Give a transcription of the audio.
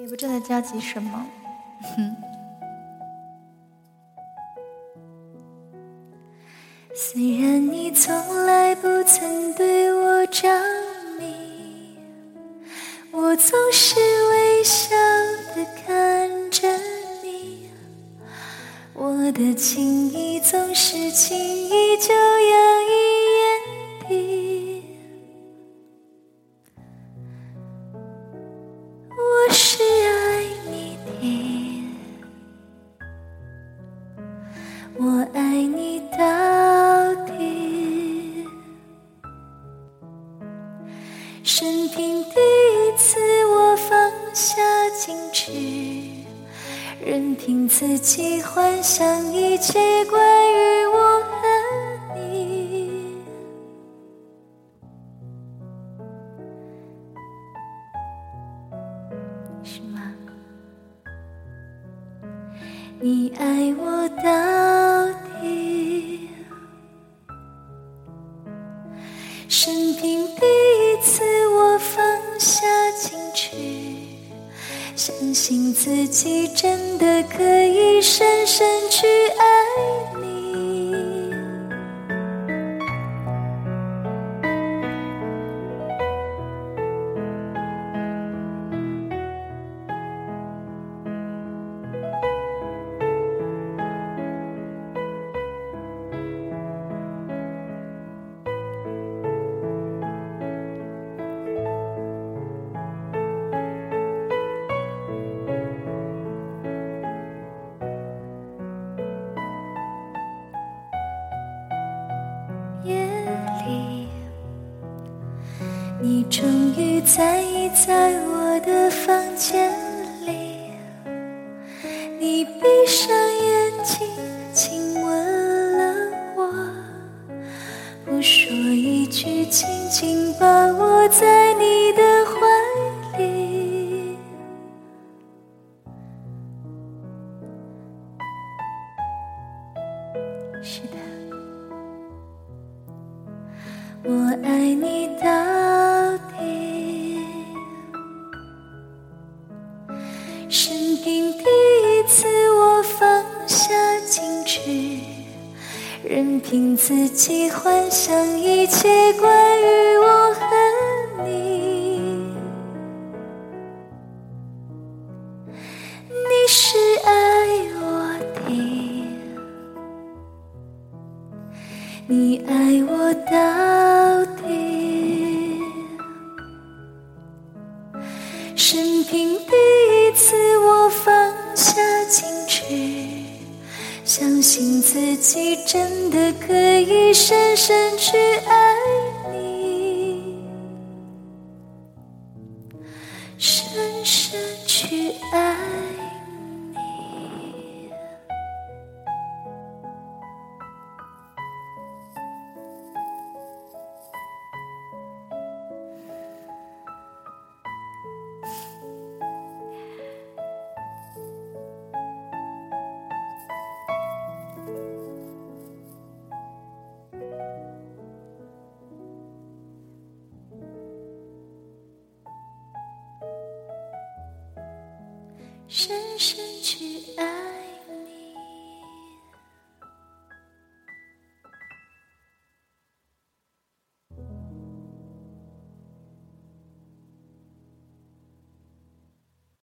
也不知道焦急什么。哼 虽然你从来不曾对我着迷，我总是微笑的看着你，我的情意总是轻易就洋溢眼底。任凭自己幻想一切关于我和你。是吗？你爱我到底，生平第一次相信自己真的可以深深去爱。夜里，你终于在意在我的房间里，你闭上眼睛亲吻了我，不说一句，紧紧把我在你的怀里。是的。我爱你到底，生平第一次我放下矜持，任凭自己幻想一切关于我和你。你爱我到底，生平第一次我放下矜持，相信自己真的可以深深去爱你，深深去爱。深深去爱。